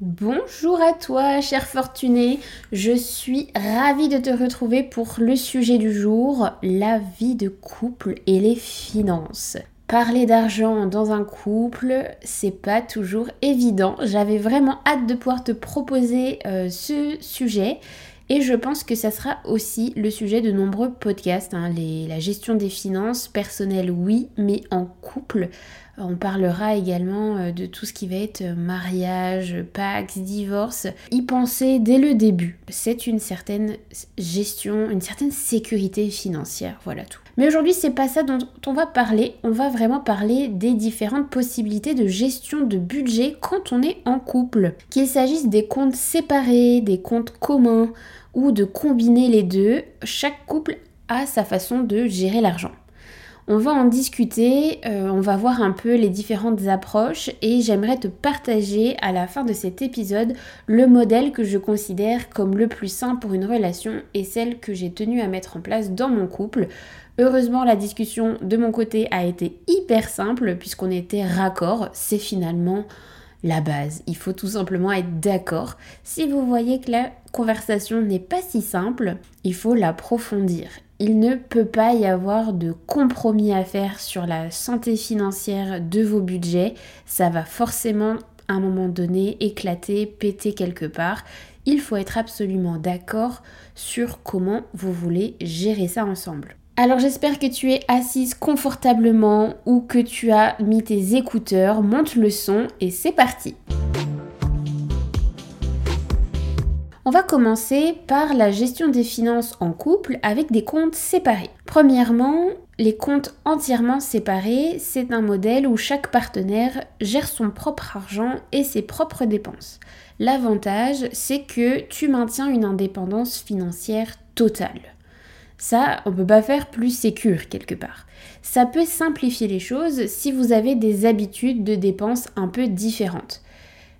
Bonjour à toi, cher fortuné. Je suis ravie de te retrouver pour le sujet du jour, la vie de couple et les finances. Parler d'argent dans un couple, c'est pas toujours évident. J'avais vraiment hâte de pouvoir te proposer euh, ce sujet. Et je pense que ça sera aussi le sujet de nombreux podcasts. Hein. la gestion des finances personnelles, oui, mais en couple, on parlera également euh, de tout ce qui va être euh, mariage, pax, divorce. Y penser dès le début. C'est une certaine gestion, une certaine sécurité financière, voilà tout. Mais aujourd'hui, c'est pas ça dont on va parler. On va vraiment parler des différentes possibilités de gestion de budget quand on est en couple. Qu'il s'agisse des comptes séparés, des comptes communs ou de combiner les deux, chaque couple a sa façon de gérer l'argent. On va en discuter, euh, on va voir un peu les différentes approches et j'aimerais te partager à la fin de cet épisode le modèle que je considère comme le plus sain pour une relation et celle que j'ai tenu à mettre en place dans mon couple. Heureusement, la discussion de mon côté a été hyper simple puisqu'on était raccord. C'est finalement la base. Il faut tout simplement être d'accord. Si vous voyez que la conversation n'est pas si simple, il faut l'approfondir. Il ne peut pas y avoir de compromis à faire sur la santé financière de vos budgets. Ça va forcément à un moment donné éclater, péter quelque part. Il faut être absolument d'accord sur comment vous voulez gérer ça ensemble. Alors j'espère que tu es assise confortablement ou que tu as mis tes écouteurs, monte le son et c'est parti. On va commencer par la gestion des finances en couple avec des comptes séparés. Premièrement, les comptes entièrement séparés, c'est un modèle où chaque partenaire gère son propre argent et ses propres dépenses. L'avantage, c'est que tu maintiens une indépendance financière totale. Ça, on peut pas faire plus sécure quelque part. Ça peut simplifier les choses si vous avez des habitudes de dépenses un peu différentes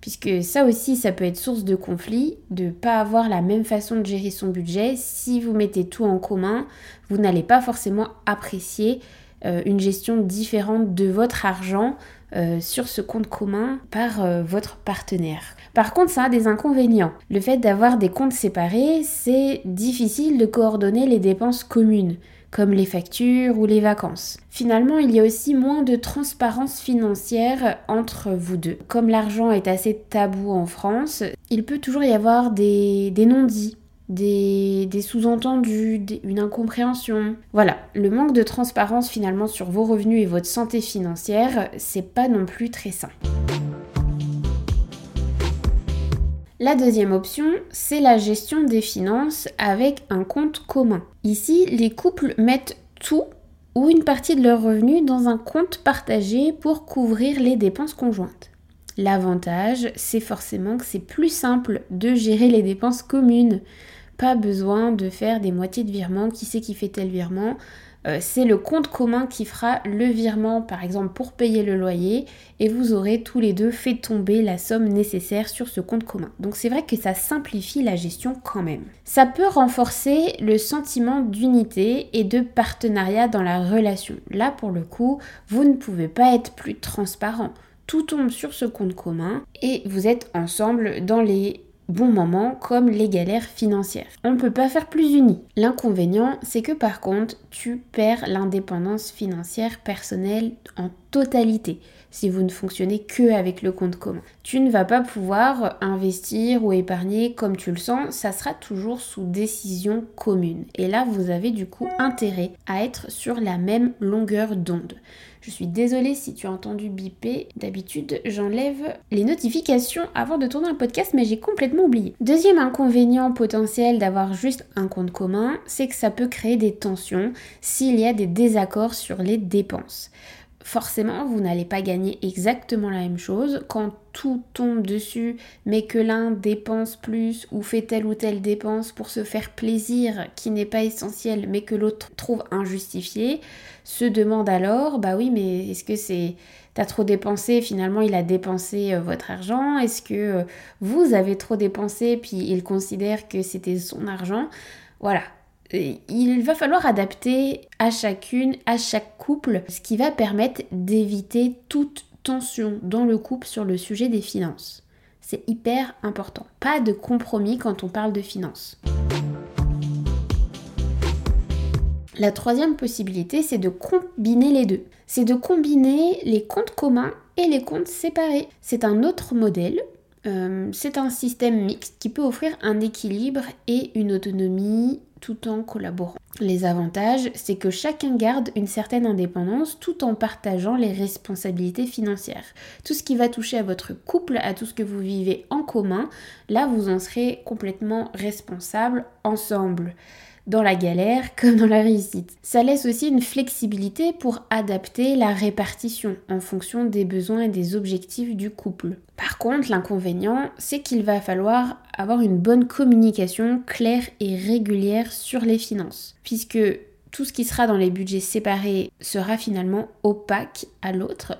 puisque ça aussi, ça peut être source de conflit, de ne pas avoir la même façon de gérer son budget. Si vous mettez tout en commun, vous n'allez pas forcément apprécier euh, une gestion différente de votre argent euh, sur ce compte commun par euh, votre partenaire. Par contre, ça a des inconvénients. Le fait d'avoir des comptes séparés, c'est difficile de coordonner les dépenses communes comme les factures ou les vacances. Finalement, il y a aussi moins de transparence financière entre vous deux. Comme l'argent est assez tabou en France, il peut toujours y avoir des, non-dits, des, des sous-entendus, une incompréhension. Voilà, le manque de transparence finalement sur vos revenus et votre santé financière, c'est pas non plus très sain. La deuxième option, c'est la gestion des finances avec un compte commun. Ici, les couples mettent tout ou une partie de leurs revenus dans un compte partagé pour couvrir les dépenses conjointes. L'avantage, c'est forcément que c'est plus simple de gérer les dépenses communes. Pas besoin de faire des moitiés de virements, qui sait qui fait tel virement? Euh, c'est le compte commun qui fera le virement, par exemple, pour payer le loyer, et vous aurez tous les deux fait tomber la somme nécessaire sur ce compte commun. Donc c'est vrai que ça simplifie la gestion quand même. Ça peut renforcer le sentiment d'unité et de partenariat dans la relation. Là, pour le coup, vous ne pouvez pas être plus transparent. Tout tombe sur ce compte commun et vous êtes ensemble dans les bons moments comme les galères financières. On ne peut pas faire plus unis. L'inconvénient, c'est que par contre, tu perds l'indépendance financière personnelle en totalité si vous ne fonctionnez que avec le compte commun. Tu ne vas pas pouvoir investir ou épargner comme tu le sens, ça sera toujours sous décision commune. Et là, vous avez du coup intérêt à être sur la même longueur d'onde. Je suis désolée si tu as entendu biper. D'habitude, j'enlève les notifications avant de tourner un podcast, mais j'ai complètement oublié. Deuxième inconvénient potentiel d'avoir juste un compte commun, c'est que ça peut créer des tensions s'il y a des désaccords sur les dépenses. Forcément, vous n'allez pas gagner exactement la même chose. Quand tout tombe dessus, mais que l'un dépense plus ou fait telle ou telle dépense pour se faire plaisir qui n'est pas essentiel, mais que l'autre trouve injustifié, se demande alors, bah oui, mais est-ce que c'est t'as trop dépensé, finalement il a dépensé euh, votre argent, est-ce que euh, vous avez trop dépensé, puis il considère que c'était son argent. Voilà, il va falloir adapter à chacune, à chaque couple, ce qui va permettre d'éviter toute tension dans le couple sur le sujet des finances. C'est hyper important. Pas de compromis quand on parle de finances. La troisième possibilité, c'est de combiner les deux. C'est de combiner les comptes communs et les comptes séparés. C'est un autre modèle euh, c'est un système mixte qui peut offrir un équilibre et une autonomie tout en collaborant. Les avantages, c'est que chacun garde une certaine indépendance tout en partageant les responsabilités financières. Tout ce qui va toucher à votre couple, à tout ce que vous vivez en commun, là vous en serez complètement responsable ensemble dans la galère comme dans la réussite. Ça laisse aussi une flexibilité pour adapter la répartition en fonction des besoins et des objectifs du couple. Par contre, l'inconvénient, c'est qu'il va falloir avoir une bonne communication claire et régulière sur les finances, puisque tout ce qui sera dans les budgets séparés sera finalement opaque à l'autre.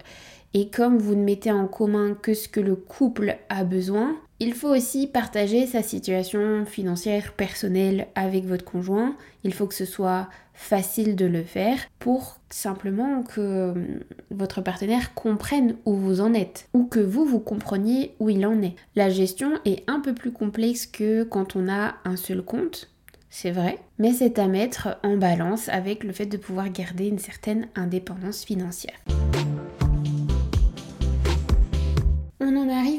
Et comme vous ne mettez en commun que ce que le couple a besoin, il faut aussi partager sa situation financière personnelle avec votre conjoint. Il faut que ce soit facile de le faire pour simplement que hum, votre partenaire comprenne où vous en êtes ou que vous vous compreniez où il en est. La gestion est un peu plus complexe que quand on a un seul compte. C'est vrai, mais c'est à mettre en balance avec le fait de pouvoir garder une certaine indépendance financière.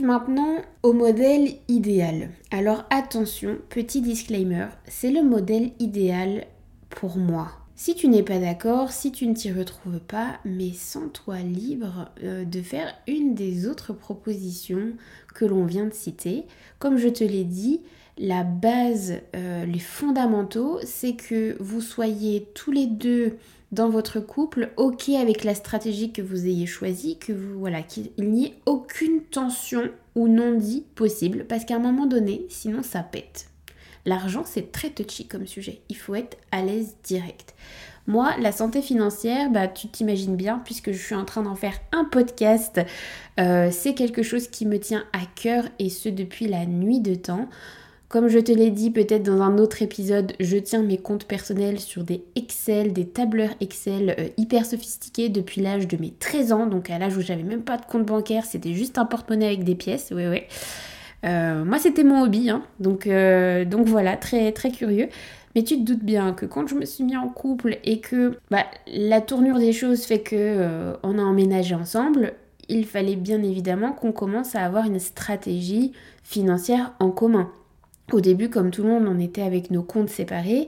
Maintenant au modèle idéal. Alors attention, petit disclaimer, c'est le modèle idéal pour moi. Si tu n'es pas d'accord, si tu ne t'y retrouves pas, mais sens-toi libre euh, de faire une des autres propositions que l'on vient de citer. Comme je te l'ai dit, la base, euh, les fondamentaux, c'est que vous soyez tous les deux dans votre couple, ok avec la stratégie que vous ayez choisie, que vous voilà, qu'il n'y ait aucune tension ou non-dit possible, parce qu'à un moment donné, sinon ça pète. L'argent, c'est très touchy comme sujet. Il faut être à l'aise direct. Moi, la santé financière, bah, tu t'imagines bien, puisque je suis en train d'en faire un podcast, euh, c'est quelque chose qui me tient à cœur et ce depuis la nuit de temps. Comme je te l'ai dit peut-être dans un autre épisode, je tiens mes comptes personnels sur des Excel, des tableurs Excel euh, hyper sophistiqués depuis l'âge de mes 13 ans, donc à l'âge où j'avais même pas de compte bancaire, c'était juste un porte-monnaie avec des pièces, ouais ouais. Euh, moi c'était mon hobby, hein. donc, euh, donc voilà, très très curieux. Mais tu te doutes bien que quand je me suis mis en couple et que bah, la tournure des choses fait que on a emménagé ensemble, il fallait bien évidemment qu'on commence à avoir une stratégie financière en commun. Au début, comme tout le monde, on était avec nos comptes séparés.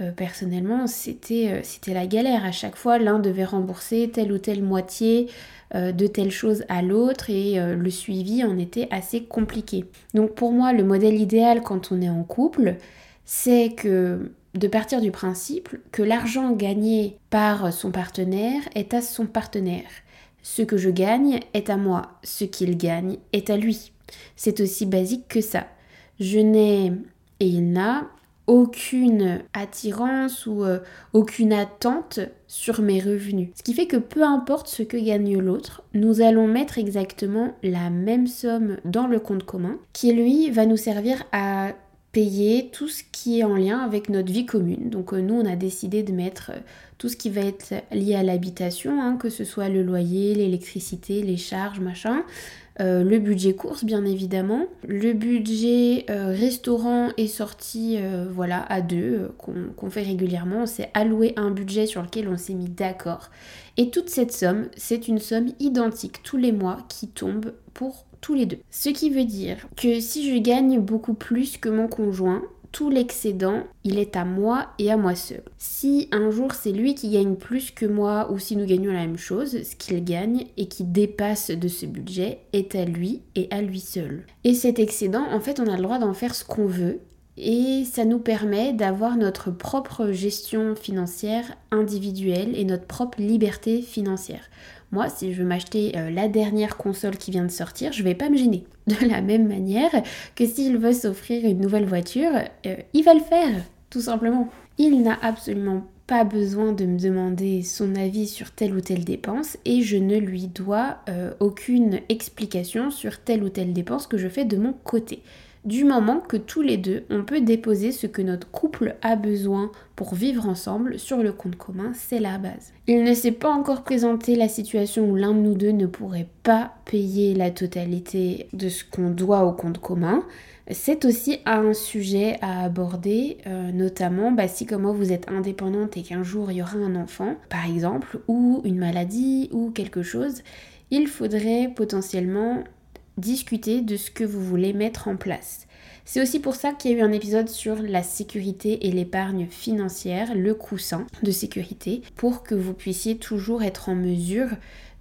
Euh, personnellement, c'était, euh, c'était la galère. À chaque fois, l'un devait rembourser telle ou telle moitié euh, de telle chose à l'autre et le suivi en était assez compliqué. Donc pour moi, le modèle idéal quand on est en couple, c'est que de partir du principe que l'argent gagné par son partenaire est à son partenaire. Ce que je gagne est à moi, ce qu'il gagne est à lui. C'est aussi basique que ça je n'ai et il n'a aucune attirance ou euh, aucune attente sur mes revenus. Ce qui fait que peu importe ce que gagne l'autre, nous allons mettre exactement la même somme dans le compte commun qui lui va nous servir à payer tout ce qui est en lien avec notre vie commune. Donc euh, nous, on a décidé de mettre euh, tout ce qui va être lié à l'habitation, hein, que ce soit le loyer, l'électricité, les charges, machin, euh, le budget course bien évidemment. Le budget restaurant est sorti euh, voilà à deux qu'on fait régulièrement. On s'est alloué un budget sur lequel on s'est mis d'accord. Et toute cette somme, c'est une somme identique tous les mois qui tombe pour tous les deux. Ce qui veut dire que si je gagne beaucoup plus que mon conjoint, tout l'excédent, il est à moi et à moi seul. Si un jour c'est lui qui gagne plus que moi ou si nous gagnons la même chose, ce qu'il gagne et qui dépasse de ce budget est à lui et à lui seul. Et cet excédent, en fait, on a le droit d'en faire ce qu'on veut et ça nous permet d'avoir notre propre gestion financière individuelle et notre propre liberté financière. Moi, si je veux m'acheter euh, la dernière console qui vient de sortir, je vais pas me gêner. De la même manière que s'il veut s'offrir une nouvelle voiture, euh, il va le faire, tout simplement. Il n'a absolument pas besoin de me demander son avis sur telle ou telle dépense et je ne lui dois euh, aucune explication sur telle ou telle dépense que je fais de mon côté du moment que tous les deux, on peut déposer ce que notre couple a besoin pour vivre ensemble sur le compte commun, c'est la base. Il ne s'est pas encore présenté la situation où l'un de nous deux ne pourrait pas payer la totalité de ce qu'on doit au compte commun. C'est aussi un sujet à aborder, euh, notamment bah, si comme moi vous êtes indépendante et qu'un jour il y aura un enfant, par exemple, ou une maladie ou quelque chose, il faudrait potentiellement discuter de ce que vous voulez mettre en place. C'est aussi pour ça qu'il y a eu un épisode sur la sécurité et l'épargne financière, le coussin de sécurité, pour que vous puissiez toujours être en mesure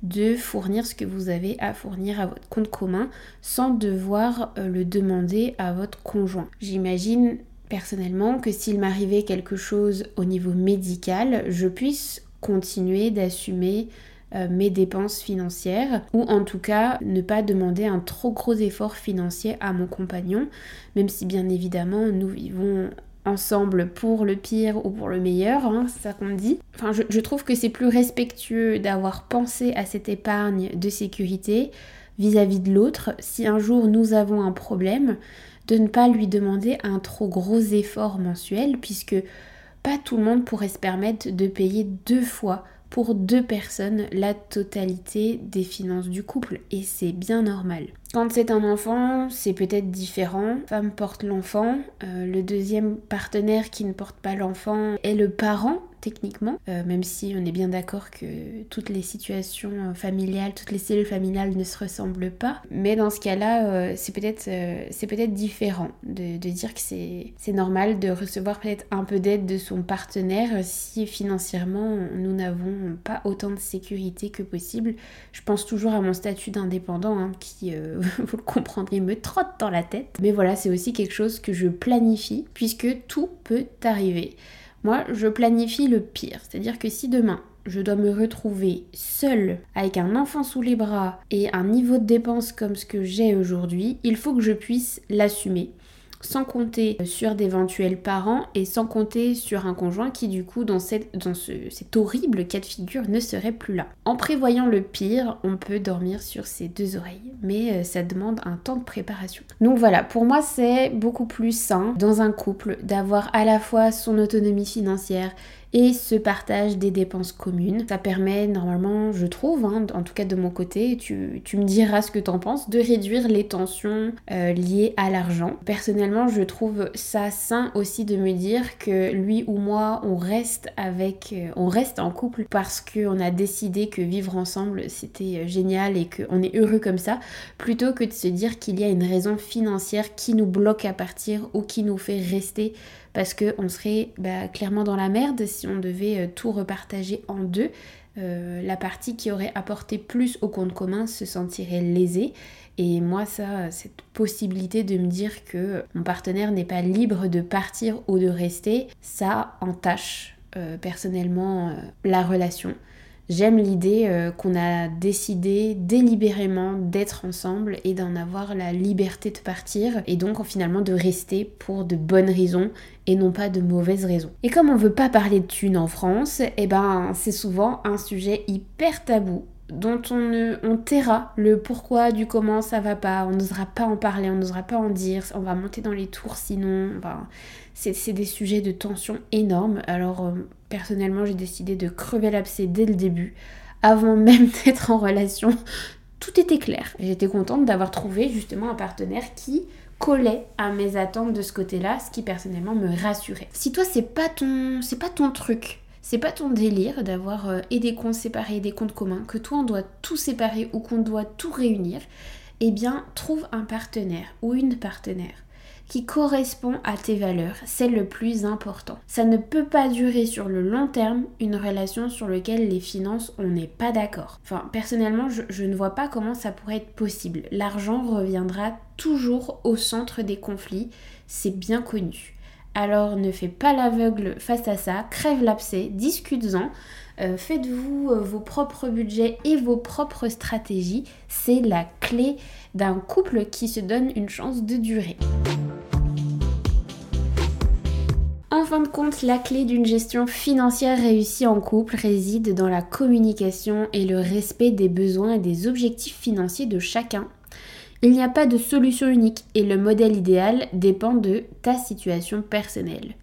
de fournir ce que vous avez à fournir à votre compte commun sans devoir euh, le demander à votre conjoint. J'imagine personnellement que s'il m'arrivait quelque chose au niveau médical, je puisse continuer d'assumer euh, mes dépenses financières ou en tout cas ne pas demander un trop gros effort financier à mon compagnon, même si bien évidemment nous vivons ensemble pour le pire ou pour le meilleur, hein, c'est ça qu'on dit. Enfin, je, trouve que c'est plus respectueux d'avoir pensé à cette épargne de sécurité vis-à-vis de l'autre. Si un jour nous avons un problème, de ne pas lui demander un trop gros effort mensuel, puisque pas tout le monde pourrait se permettre de payer deux fois pour deux personnes la totalité des finances du couple et c'est bien normal. Quand c'est un enfant, c'est peut-être différent. Femme porte l'enfant, euh, le deuxième partenaire qui ne porte pas l'enfant est le parent techniquement, euh, même si on est bien d'accord que toutes les situations euh, familiales, toutes les cellules familiales ne se ressemblent pas. Mais dans ce cas-là, c'est peut-être peut-être différent de, de dire que c'est normal de recevoir peut-être un peu d'aide de son partenaire si financièrement nous n'avons pas autant de sécurité que possible. Je pense toujours à mon statut d'indépendant hein, qui, vous le comprendrez, me trotte dans la tête. Mais voilà, c'est aussi quelque chose que je planifie puisque tout peut arriver. Moi, je planifie le pire, c'est-à-dire que si demain je dois me retrouver seule avec un enfant sous les bras et un niveau de dépense comme ce que j'ai aujourd'hui, il faut que je puisse l'assumer sans compter sur d'éventuels parents et sans compter sur un conjoint qui du coup dans, ce, cet horrible cas de figure ne serait plus là. En prévoyant le pire, on peut dormir sur ses deux oreilles, mais euh, ça demande un temps de préparation. Donc voilà, pour moi c'est beaucoup plus sain dans un couple d'avoir à la fois son autonomie financière et ce partage des dépenses communes. Ça permet normalement, je trouve, hein, en tout cas de mon côté, tu, me diras ce que t'en penses, de réduire les tensions euh, liées à l'argent. Personnellement, je trouve ça sain aussi de me dire que lui ou moi, on reste avec, euh, on reste en couple parce qu'on a décidé que vivre ensemble c'était euh, génial et qu'on est heureux comme ça, plutôt que de se dire qu'il y a une raison financière qui nous bloque à partir ou qui nous fait rester parce qu'on serait bah, clairement dans la merde si on devait euh, tout repartager en deux. Euh, la partie qui aurait apporté plus au compte commun se sentirait lésée. Et moi, ça, cette possibilité de me dire que mon partenaire n'est pas libre de partir ou de rester, ça entache euh, personnellement la relation. J'aime l'idée euh, qu'on a décidé délibérément d'être ensemble et d'en avoir la liberté de partir et donc finalement de rester pour de bonnes raisons et non pas de mauvaises raisons. Et comme on veut pas parler de thunes en France, eh ben c'est souvent un sujet hyper tabou dont on, on taira le pourquoi, du comment ça va pas, on n'osera pas en parler, on n'osera pas en dire, on va monter dans les tours sinon, c'est des sujets de tension énormes. Alors euh, personnellement j'ai décidé de crever l'abcès dès le début, avant même d'être en relation, tout était clair. J'étais contente d'avoir trouvé justement un partenaire qui collait à mes attentes de ce côté-là, ce qui personnellement me rassurait. Si toi c'est pas ton c'est pas ton truc, c'est pas ton délire d'avoir euh, et des comptes séparés et des comptes communs, que toi on doit tout séparer ou qu'on doit tout réunir, eh bien trouve un partenaire ou une partenaire qui correspond à tes valeurs. C'est le plus important. Ça ne peut pas durer sur le long terme une relation sur laquelle les finances, on n'est pas d'accord. Enfin, personnellement, je, je ne vois pas comment ça pourrait être possible. L'argent reviendra toujours au centre des conflits, c'est bien connu. Alors ne fais pas l'aveugle face à ça, crève l'abcès, discute-en. Euh, faites-vous euh, vos propres budgets et vos propres stratégies. C'est la clé d'un couple qui se donne une chance de durer. En fin de compte, la clé d'une gestion financière réussie en couple réside dans la communication et le respect des besoins et des objectifs financiers de chacun. Il n'y a pas de solution unique et le modèle idéal dépend de ta situation personnelle.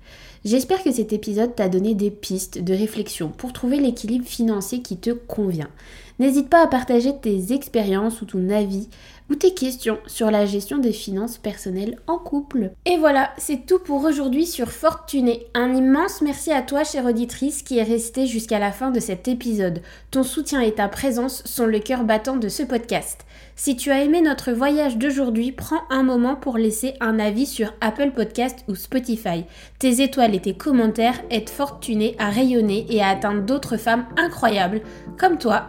J'espère que cet épisode t'a donné des pistes de réflexion pour trouver l'équilibre financier qui te convient. N'hésite pas à partager tes expériences ou ton avis ou tes questions sur la gestion des finances personnelles en couple. Et voilà, c'est tout pour aujourd'hui sur Fortuné. Un immense merci à toi, chère auditrice, qui est restée jusqu'à la fin de cet épisode. Ton soutien et ta présence sont le cœur battant de ce podcast. Si tu as aimé notre voyage d'aujourd'hui, prends un moment pour laisser un avis sur Apple Podcast ou Spotify. Tes étoiles et tes commentaires aident Fortuné à rayonner et à atteindre d'autres femmes incroyables, comme toi,